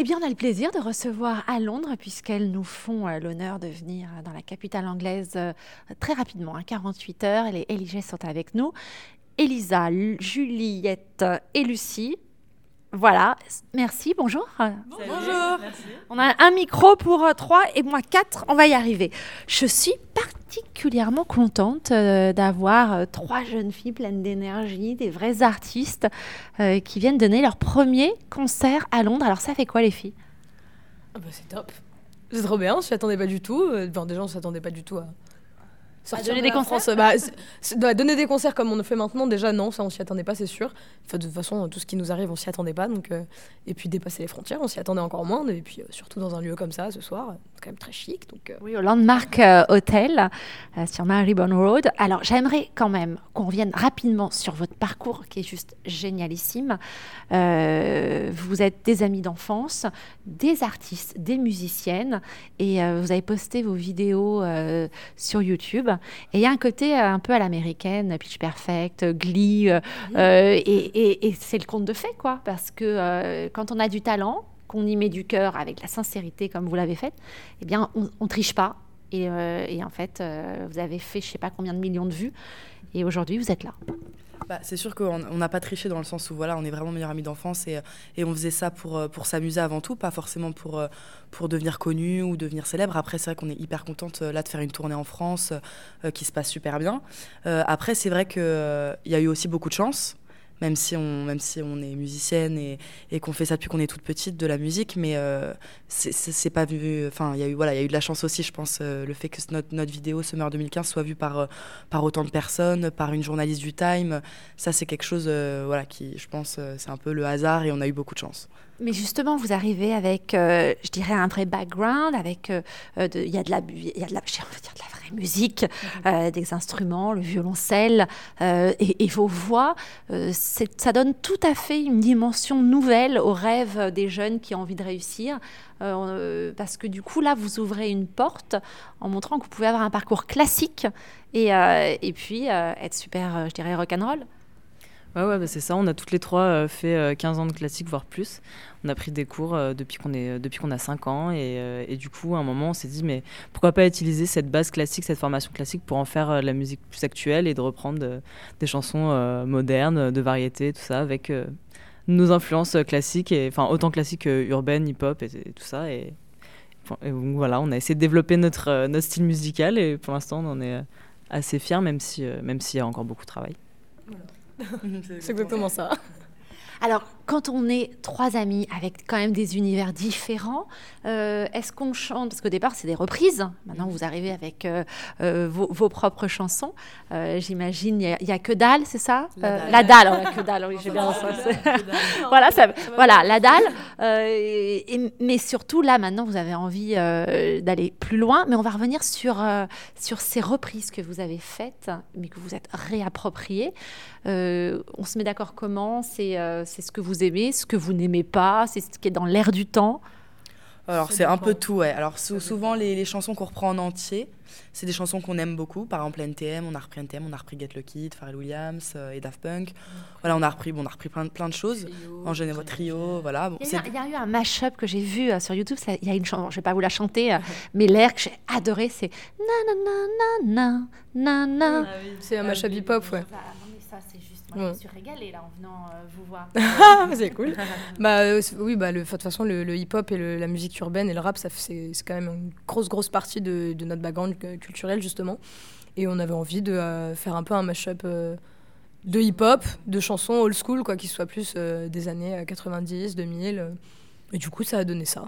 Eh bien, on a le plaisir de recevoir à Londres, puisqu'elles nous font euh, l'honneur de venir euh, dans la capitale anglaise euh, très rapidement, hein, 48 heures. Les Eligés sont avec nous. Elisa, Juliette et Lucie. Voilà, merci, bonjour. Bonjour. On a un micro pour trois et moi quatre, on va y arriver. Je suis particulièrement contente d'avoir trois jeunes filles pleines d'énergie, des vrais artistes qui viennent donner leur premier concert à Londres. Alors ça fait quoi les filles? Ah bah, C'est top. C'est trop bien, on s'y attendait pas du tout. Enfin, déjà, on s'attendait pas du tout à Sortir donner des concerts bah, Donner des concerts comme on le fait maintenant, déjà, non, ça, on s'y attendait pas, c'est sûr. Enfin, de toute façon, tout ce qui nous arrive, on s'y attendait pas. Donc, euh, et puis, dépasser les frontières, on s'y attendait encore moins. Et puis, euh, surtout dans un lieu comme ça, ce soir, c'est quand même très chic. Donc, euh. Oui, au Landmark Hotel, sur Marybone Road. Alors, j'aimerais quand même qu'on revienne rapidement sur votre parcours, qui est juste génialissime. vous êtes des amis d'enfance, des artistes, des musiciennes, et vous avez posté vos vidéos sur YouTube. Et il y a un côté euh, un peu à l'américaine, Pitch Perfect, Glee, euh, euh, et, c'est le conte de fait, quoi. Parce que quand on a du talent, qu'on y met du cœur avec la sincérité comme vous l'avez fait, eh bien, on, ne triche pas. Et, et en fait, vous avez fait je sais pas combien de millions de vues, et aujourd'hui, vous êtes là. Bah, c'est sûr qu'on n'a pas triché dans le sens où voilà, on est vraiment meilleurs amis d'enfance et, on faisait ça pour, euh, pour s'amuser avant tout, pas forcément pour, euh, pour devenir connu ou devenir célèbre. Après, c'est vrai qu'on est hyper contente euh, là de faire une tournée en France qui se passe super bien. après, c'est vrai qu'il y a eu aussi beaucoup de chance même si on, même si on est musicienne et, et qu'on fait ça depuis qu'on est toute petite, de la musique, mais euh, c'est pas vu. Enfin, il y a eu voilà, il y a eu de la chance aussi, je pense, euh, le fait que notre, notre vidéo Summer 2015 soit vue par euh, par autant de personnes, par une journaliste du Time, ça c'est quelque chose, voilà, qui, je pense, c'est un peu le hasard et on a eu beaucoup de chance. Mais justement, vous arrivez avec, je dirais, un vrai background, avec, il y a de la, il y a de la, dire de la vraie musique, mhm. des instruments, le violoncelle et, et, vos voix ça donne tout à fait une dimension nouvelle au rêve des jeunes qui ont envie de réussir. Euh, parce que du coup, là, vous ouvrez une porte en montrant que vous pouvez avoir un parcours classique et, euh, et puis euh, être super, je dirais, rock'n'roll. Ouais, ouais bah, c'est ça. On a toutes les trois fait 15 ans de classique, voire plus. On a pris des cours euh, depuis qu'on qu'on a 5 ans. Euh, et, du coup à un moment on s'est dit mais pourquoi pas utiliser cette base classique cette formation classique pour en faire euh, la musique plus actuelle et de reprendre des chansons modernes de variété tout ça avec nos influences classiques et enfin autant classiques urbaines hip hop et, tout ça. Et, voilà on a essayé de développer notre notre style musical. Et pour l'instant on en est assez fiers même si même s'il y a encore beaucoup de travail c'est exactement ça. Alors, quand on est trois amis avec quand même des univers différents, euh, est-ce qu'on chante? Parce qu'au départ, c'est des reprises. Maintenant, vous arrivez avec euh, euh, vos, propres chansons. J'imagine, il n'y a, que dalle, c'est ça? La dalle. La que dalle, oui, j'ai bien voilà, ça, voilà, la dalle. mais surtout, là, maintenant, vous avez envie d'aller plus loin. Mais on va revenir sur, sur ces reprises que vous avez faites, mais que vous êtes réappropriées. on se met d'accord comment? C'est c'est ce que vous aimez, ce que vous n'aimez pas, c'est ce qui est dans l'air du temps alors c'est un peu tout, ouais. Alors souvent les, chansons qu'on reprend en entier, c'est des chansons qu'on aime beaucoup. Par exemple NTM, on a repris NTM, on a repris Get Lucky, Pharrell Williams euh, et Daft Punk. Voilà, on a repris, bon, on a repris plein, plein de choses. en Genève Trio, voilà. il, y a, eu un mash-up que j'ai vu euh, sur YouTube. Il y a une chanson, je vais pas vous la chanter, euh, mais l'air que j'ai adoré, c'est na na na na na na. Ah c'est un mash-up hip-hop, ouais. ça, c'est je me suis régalée là en venant euh, vous voir. c'est cool. bah, euh, oui, bah, de toute façon, le, hip-hop et la musique urbaine et le rap, c'est quand même une grosse, grosse partie de, notre background culturel, justement. Et on avait envie de euh, faire un peu un mash-up de hip-hop, de chansons old school, quoi, qui soient plus des années 90, 2000. et du coup, ça a donné ça.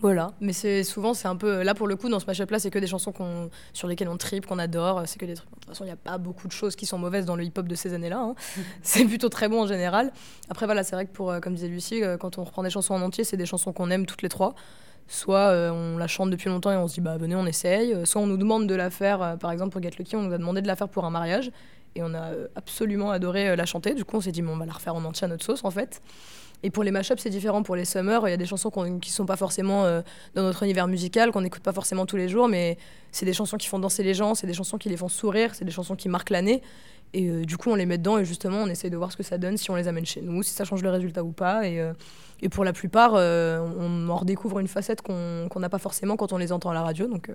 Voilà, mais c'est souvent c'est un peu là pour le coup dans ce match-up là c'est que des chansons qu'on sur lesquelles on tripe, qu'on adore, c'est que des trucs. De toute façon il n'y a pas beaucoup de choses qui sont mauvaises dans le hip-hop de ces années-là. Hein. c'est plutôt très bon en général. Après voilà c'est vrai que pour euh, comme disait Lucie euh, quand on reprend des chansons en entier c'est des chansons qu'on aime toutes les trois. Soit euh, on la chante depuis longtemps et on se dit bah venez on essaye. Soit on nous demande de la faire par exemple pour Get Lucky on nous a demandé de la faire pour un mariage et on a absolument adoré la chanter. Du coup, on s'est dit, on va la refaire en entier à notre sauce, en fait. Et pour les mashups, c'est différent. Pour les summers, il y a des chansons qui ne sont pas forcément dans notre univers musical, qu'on n'écoute pas forcément tous les jours, mais c'est des chansons qui font danser les gens, c'est des chansons qui les font sourire, c'est des chansons qui marquent l'année. Et euh, du coup, on les met dedans et justement, on essaye de voir ce que ça donne si on les amène chez nous, si ça change le résultat ou pas. Et, euh, et pour la plupart, euh, on en redécouvre une facette qu'on n'a pas forcément quand on les entend à la radio. Donc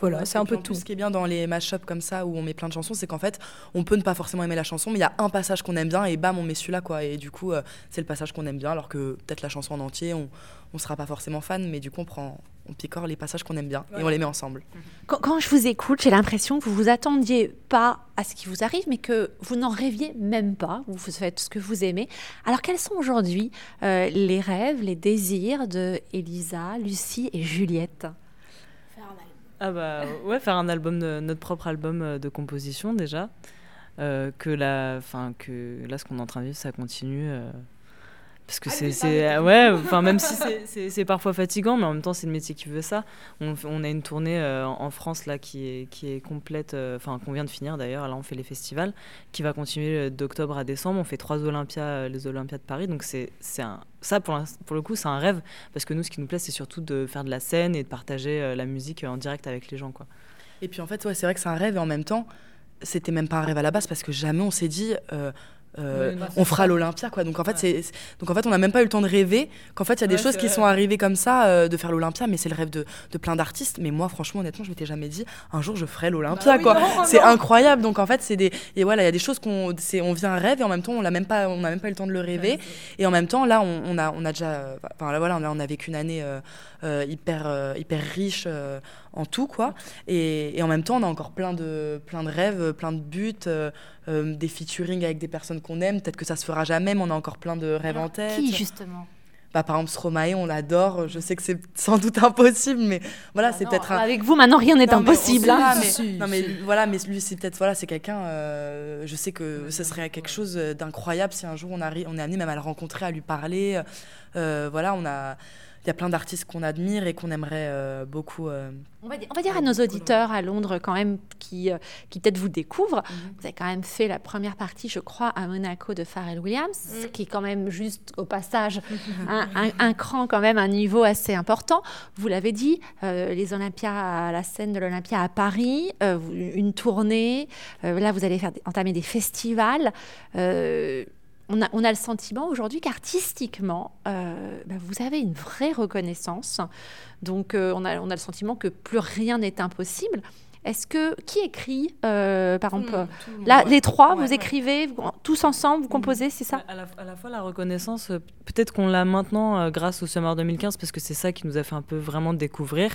voilà, c'est un peu tout. Ce qui est bien dans les mashups comme ça où on met plein de chansons, c'est qu'en fait, on peut ne pas forcément aimer la chanson, mais il y a un passage qu'on aime bien et bam, on met celui-là quoi. Et du coup, c'est le passage qu'on aime bien, alors que peut-être la chanson en entier, on ne sera pas forcément fan, mais du coup, on prend, on picore les passages qu'on aime bien et on les met ensemble. Quand, je vous écoute, j'ai l'impression que vous vous attendiez pas à ce qui vous arrive, mais que vous n'en rêviez même pas. Vous faites ce que vous aimez. Alors, quels sont aujourd'hui euh, les rêves, les désirs de Elisa, Lucie et Juliette? Ah bah ouais, faire un album, notre propre album euh, de composition déjà. Euh, que, la, que là, ce qu'on est en train de vivre, ça continue. Parce que ah, c'est. Ouais, enfin, même si c'est parfois fatigant, mais en même temps, c'est le métier qui veut ça. On, on a une tournée euh, en France là qui est, qui est complète, euh, enfin, qu'on vient de finir d'ailleurs. Là, on fait les festivals, qui va continuer euh, d'octobre à décembre. On fait trois Olympias, les Olympias de Paris. Donc, c'est un. Ça, pour, pour le coup, c'est un rêve. Parce que nous, ce qui nous plaît, c'est surtout de faire de la scène et de partager la musique en direct avec les gens, quoi. Et puis, en fait, ouais, c'est vrai que c'est un rêve et en même temps, c'était même pas un rêve à la base parce que jamais on s'est dit. Euh, on fera l'Olympia quoi. Donc en fait c'est donc en fait on n'a même pas eu le temps de rêver. Qu'en fait il y a des choses qui sont arrivées comme ça euh, de faire l'Olympia mais c'est le rêve de, plein d'artistes. Mais moi franchement honnêtement je m'étais jamais dit un jour je ferai l'Olympia bah quoi. c'est incroyable. Donc en fait c'est des et voilà il y a des choses qu'on c'est on vient un rêve et en même temps on l'a même pas on n'a même pas eu le temps de le rêver. et en même temps là on, a on a déjà enfin là voilà on a, on a vécu une année euh, hyper hyper riche en tout quoi. Et, et, en même temps on a encore plein de plein de rêves plein de buts des featuring avec des personnes qu'on aime. Peut-être que ça se fera jamais, mais on a encore plein de rêves en tête. Qui, justement? Bah, par exemple, Stromae, on l'adore. Je sais que c'est sans doute impossible, mais voilà, bah c'est peut-être. Avec vous, maintenant, rien n'est impossible. Hein. mais, non, mais voilà, mais lui, c'est peut-être voilà, c'est quelqu'un. Euh, je sais que ce serait quelque chose d'incroyable si un jour on, arrive, on est amené même à le rencontrer, à lui parler. Euh, voilà, on a y a plein d'artistes qu'on admire et qu'on aimerait euh, beaucoup. Euh, on, va dire, on, va dire, à nos auditeurs à Londres quand même qui, euh, qui peut-être vous découvrent. Mhm. Vous avez quand même fait la première partie, je crois, à Monaco de Pharrell Williams, mm. qui est quand même juste au passage un, un, cran quand même, un niveau assez important. Vous l'avez dit, les Olympias à la scène de l'Olympia à Paris, une tournée. là, vous allez faire entamer des festivals on a, le sentiment aujourd'hui qu'artistiquement, euh, bah, vous avez une vraie reconnaissance. Donc, euh, on, a, on a le sentiment que plus rien n'est impossible. Est-ce que qui écrit, euh, par exemple, là, les trois, vous écrivez tous ensemble, vous composez, c'est ça à la, fois la reconnaissance, euh, peut-être qu'on l'a maintenant euh, grâce au Summer 2015 parce que c'est ça qui nous a fait un peu vraiment découvrir.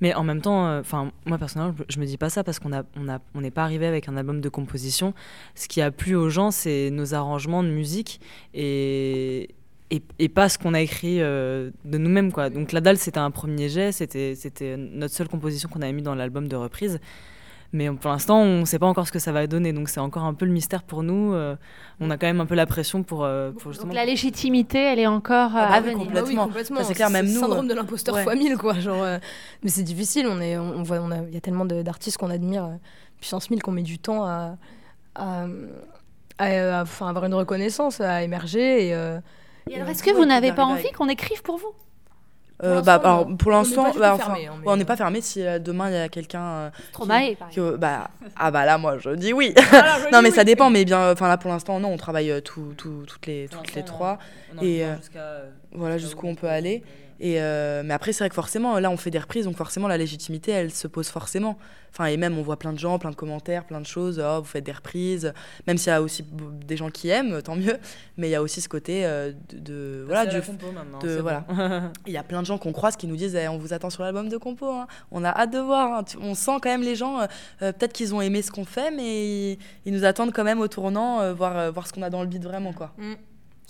Mais en même temps, enfin moi personnellement, je, me dis pas ça parce qu'on a, on a, on n'est pas arrivé avec un album de composition. Ce qui a plu aux gens, c'est nos arrangements de musique. Et et, pas ce qu'on a écrit euh, de nous-mêmes. quoi. Donc La Dalle, c'était un premier jet, c'était, c'était notre seule composition qu'on avait mis dans l'album de reprise. Mais pour l'instant, on ne sait pas encore ce que ça va donner, donc c'est encore un peu le mystère pour nous. Euh, on a quand même un peu la pression pour, euh, justement... Donc la légitimité, elle est encore ah bah à venir. Complètement. complètement. c'est clair, même nous. Syndrome de l'imposteur fois mille, quoi. Genre, mais c'est difficile. On est, on voit, on a, il y a tellement d'artistes qu'on admire, puissance 1000, qu'on met du temps à, à, à, avoir une reconnaissance, à émerger et est-ce que vous n'avez pas envie qu'on écrive pour vous euh, bah, alors, pour l'instant, on n'est pas, fermé. Si euh, demain il y a quelqu'un euh, qui, bah, ah bah là, moi je dis oui. non, mais ça dépend. Mais bien, enfin là pour l'instant, non, on travaille tout, tout, toutes les, toutes les trois et voilà jusqu'où on peut aller. Et mais après, c'est vrai que forcément, là, on fait des reprises, donc forcément, la légitimité, elle se pose forcément. Enfin, et même, on voit plein de gens, plein de commentaires, plein de choses. Oh, vous faites des reprises. Même s'il y a aussi des gens qui aiment, tant mieux. Mais il y a aussi ce côté euh, de, voilà, du, de voilà. Il y a plein de gens qu'on croise qui nous disent eh, on vous attend sur l'album de compo. Hein. On a hâte de voir. Hein. On sent quand même les gens. Euh, euh, peut-être qu'ils ont aimé ce qu'on fait, mais ils, nous attendent quand même au tournant, voir voir ce qu'on a dans le beat vraiment quoi. Mm.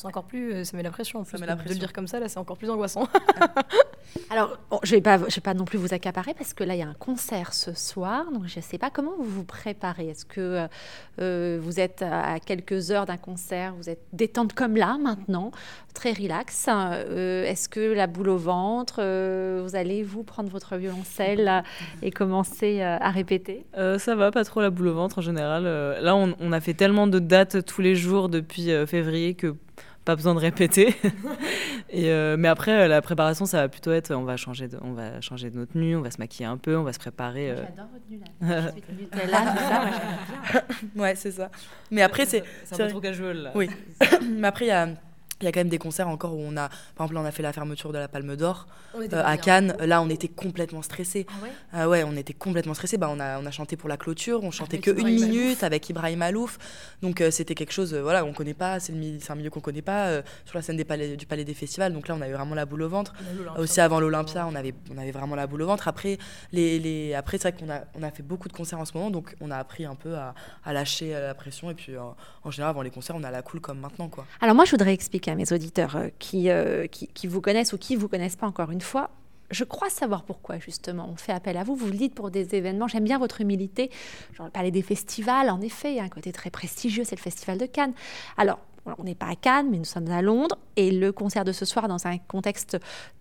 C'est encore plus, euh, ça met la pression en Ça met la de le dire comme ça, là, c'est encore plus angoissant. Alors, bon, je ne vais, pas- je vais pas non plus vous accaparer parce que là, il y a un concert ce soir. Donc, je ne sais pas comment vous vous préparez. Est-ce que euh, euh, vous êtes à quelques heures d'un concert, vous êtes détente comme là maintenant, très relax Euh, Est-ce que la boule au ventre, euh, vous allez vous prendre votre violoncelle là, et commencer euh, à répéter? Euh, ça va, pas trop la boule au ventre en général. Euh, là, on, on a fait tellement de dates tous les jours depuis euh, février que pas besoin de répéter. Et, euh, mais après, euh, la préparation, ça va plutôt être on va, changer de, on va changer de nos tenues, on va se maquiller un peu, on va se préparer. euh. J'adore votre Nutella. Ensuite, Nutella, ça, moi, bien. Ouais, c'est ça. Mais après, c'est. C'est un peu trop casual là. Oui. Mais après, il y a. Il y a quand même des concerts encore où on a, par exemple, là, on a fait la fermeture de la Palme d'Or euh, à. Cannes. Là, on était complètement stressés. Ah ouais? Ah ouais, on était complètement stressés. Bah, on, a, on a chanté pour la clôture, on chantait Avec que une minute avec Ibrahim Alouf. Donc euh, c'était quelque chose, euh, voilà, on connaît pas, c'est un milieu qu'on connaît pas euh, sur la scène des palais, du Palais des Festivals. Donc là, on a eu vraiment la boule au ventre. Aussi avant l'Olympia, on avait, on avait vraiment la boule au ventre. Après, les, les, après c'est vrai qu'on a, on a fait beaucoup de concerts en ce moment, donc on a appris un peu à, à lâcher la pression. Et puis euh, en général, avant les concerts, on a la cool comme maintenant. Quoi. Alors moi, je voudrais expliquer à mes auditeurs euh, qui, euh, qui, qui vous connaissent ou qui vous connaissent pas encore une fois. Je crois savoir pourquoi justement on fait appel à vous. Vous le dites pour des événements. J'aime bien votre humilité. Genre le palais des festivals, en effet, il y a un côté très prestigieux, c'est le festival de Cannes. Alors on n'est pas à Cannes, mais nous sommes à Londres. Et le concert de ce soir, dans un contexte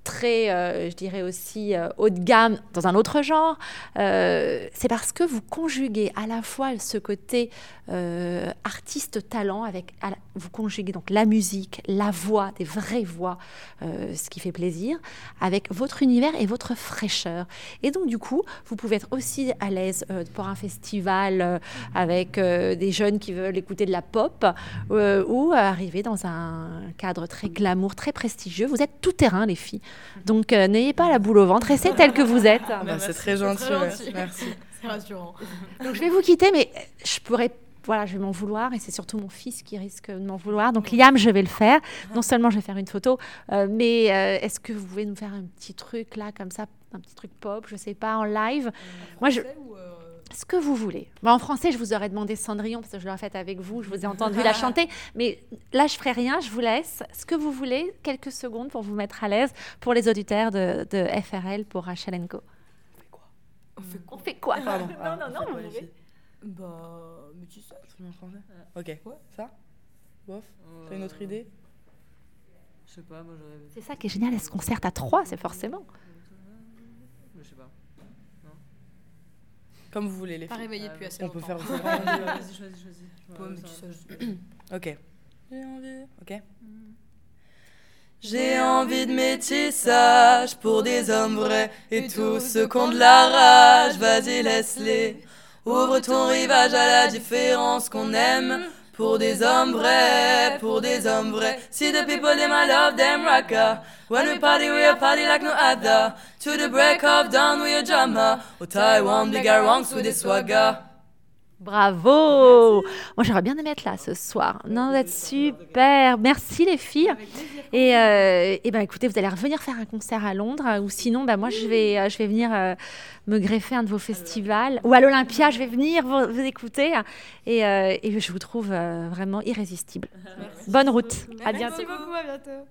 très, euh, je dirais aussi, euh, haut de gamme, dans un autre genre, euh, c'est parce que vous conjuguez à la fois ce côté artiste-talent, avec, vous conjuguez donc la musique, la voix, des vraies voix, ce qui fait plaisir, avec votre univers et votre fraîcheur. Et donc, du coup, vous pouvez être aussi à l'aise pour un festival avec des jeunes qui veulent écouter de la pop ou arriver dans un cadre très glamour, très prestigieux. Vous êtes tout terrain, les filles. Donc, euh, n'ayez pas la boule au ventre, restez tel que vous êtes. Bah, merci, c'est très gentil. très ouais. gentil. Merci. C'est rassurant. Donc, je vais vous quitter, mais je pourrais. Voilà, je vais m'en vouloir et c'est surtout mon fils qui risque de m'en vouloir. Donc, Liam, je vais le faire. Non seulement je vais faire une photo, euh, mais euh, est-ce que vous pouvez nous faire un petit truc là, comme ça, un petit truc pop, je sais pas, en live? Moi, je. Ce que vous voulez. Bah, en français, je vous aurais demandé Cendrillon parce que je l'ai faite avec vous, je vous ai entendu la chanter. Mais là, je ferai rien, je vous laisse. Ce que vous voulez, quelques secondes pour vous mettre à l'aise pour les auditeurs de, de FRL pour Rachel Co. On fait On fait quoi? Pardon. Non, Ah, non, on non, fait quoi, Bah, mais tu sais. En français Ok. Ouais. Ça? Bof? T'as une autre idée? Je sais pas, moi j'aurais. C'est ça qui est génial, ce concert à trois, c'est forcément. Je sais pas. Comme vous voulez, les Pas filles. réveillé depuis assez On longtemps. peut faire. Vas-y, choisis, choisis. Ouais, mais tu sais, je- Ok. J'ai envie. Ok. J'ai envie de métissage pour des hommes vrais et tous ceux qui ont de la rage. Vas-y, laisse-les. Ouvre ton rivage à la différence qu'on aime. Pour des hommes vrais, pour des hommes vrais. See the people in my love, them rocka. When we party, we a party like no other. To the break of dawn, we a drama. Au Taiwan, big arounds with the swagger. Bravo Moi, j'aurais bien aimé être là ce soir. Non, vous êtes super. Merci les filles. Et, euh, et ben, écoutez, vous allez revenir faire un concert à Londres, ou sinon, ben, moi, je vais, euh, je vais venir euh, me greffer un de vos festivals, ou à l'Olympia, je vais venir vous, vous écouter. Et, euh, et je vous trouve vraiment irrésistible. Bonne route. À bientôt. Merci beaucoup, à bientôt.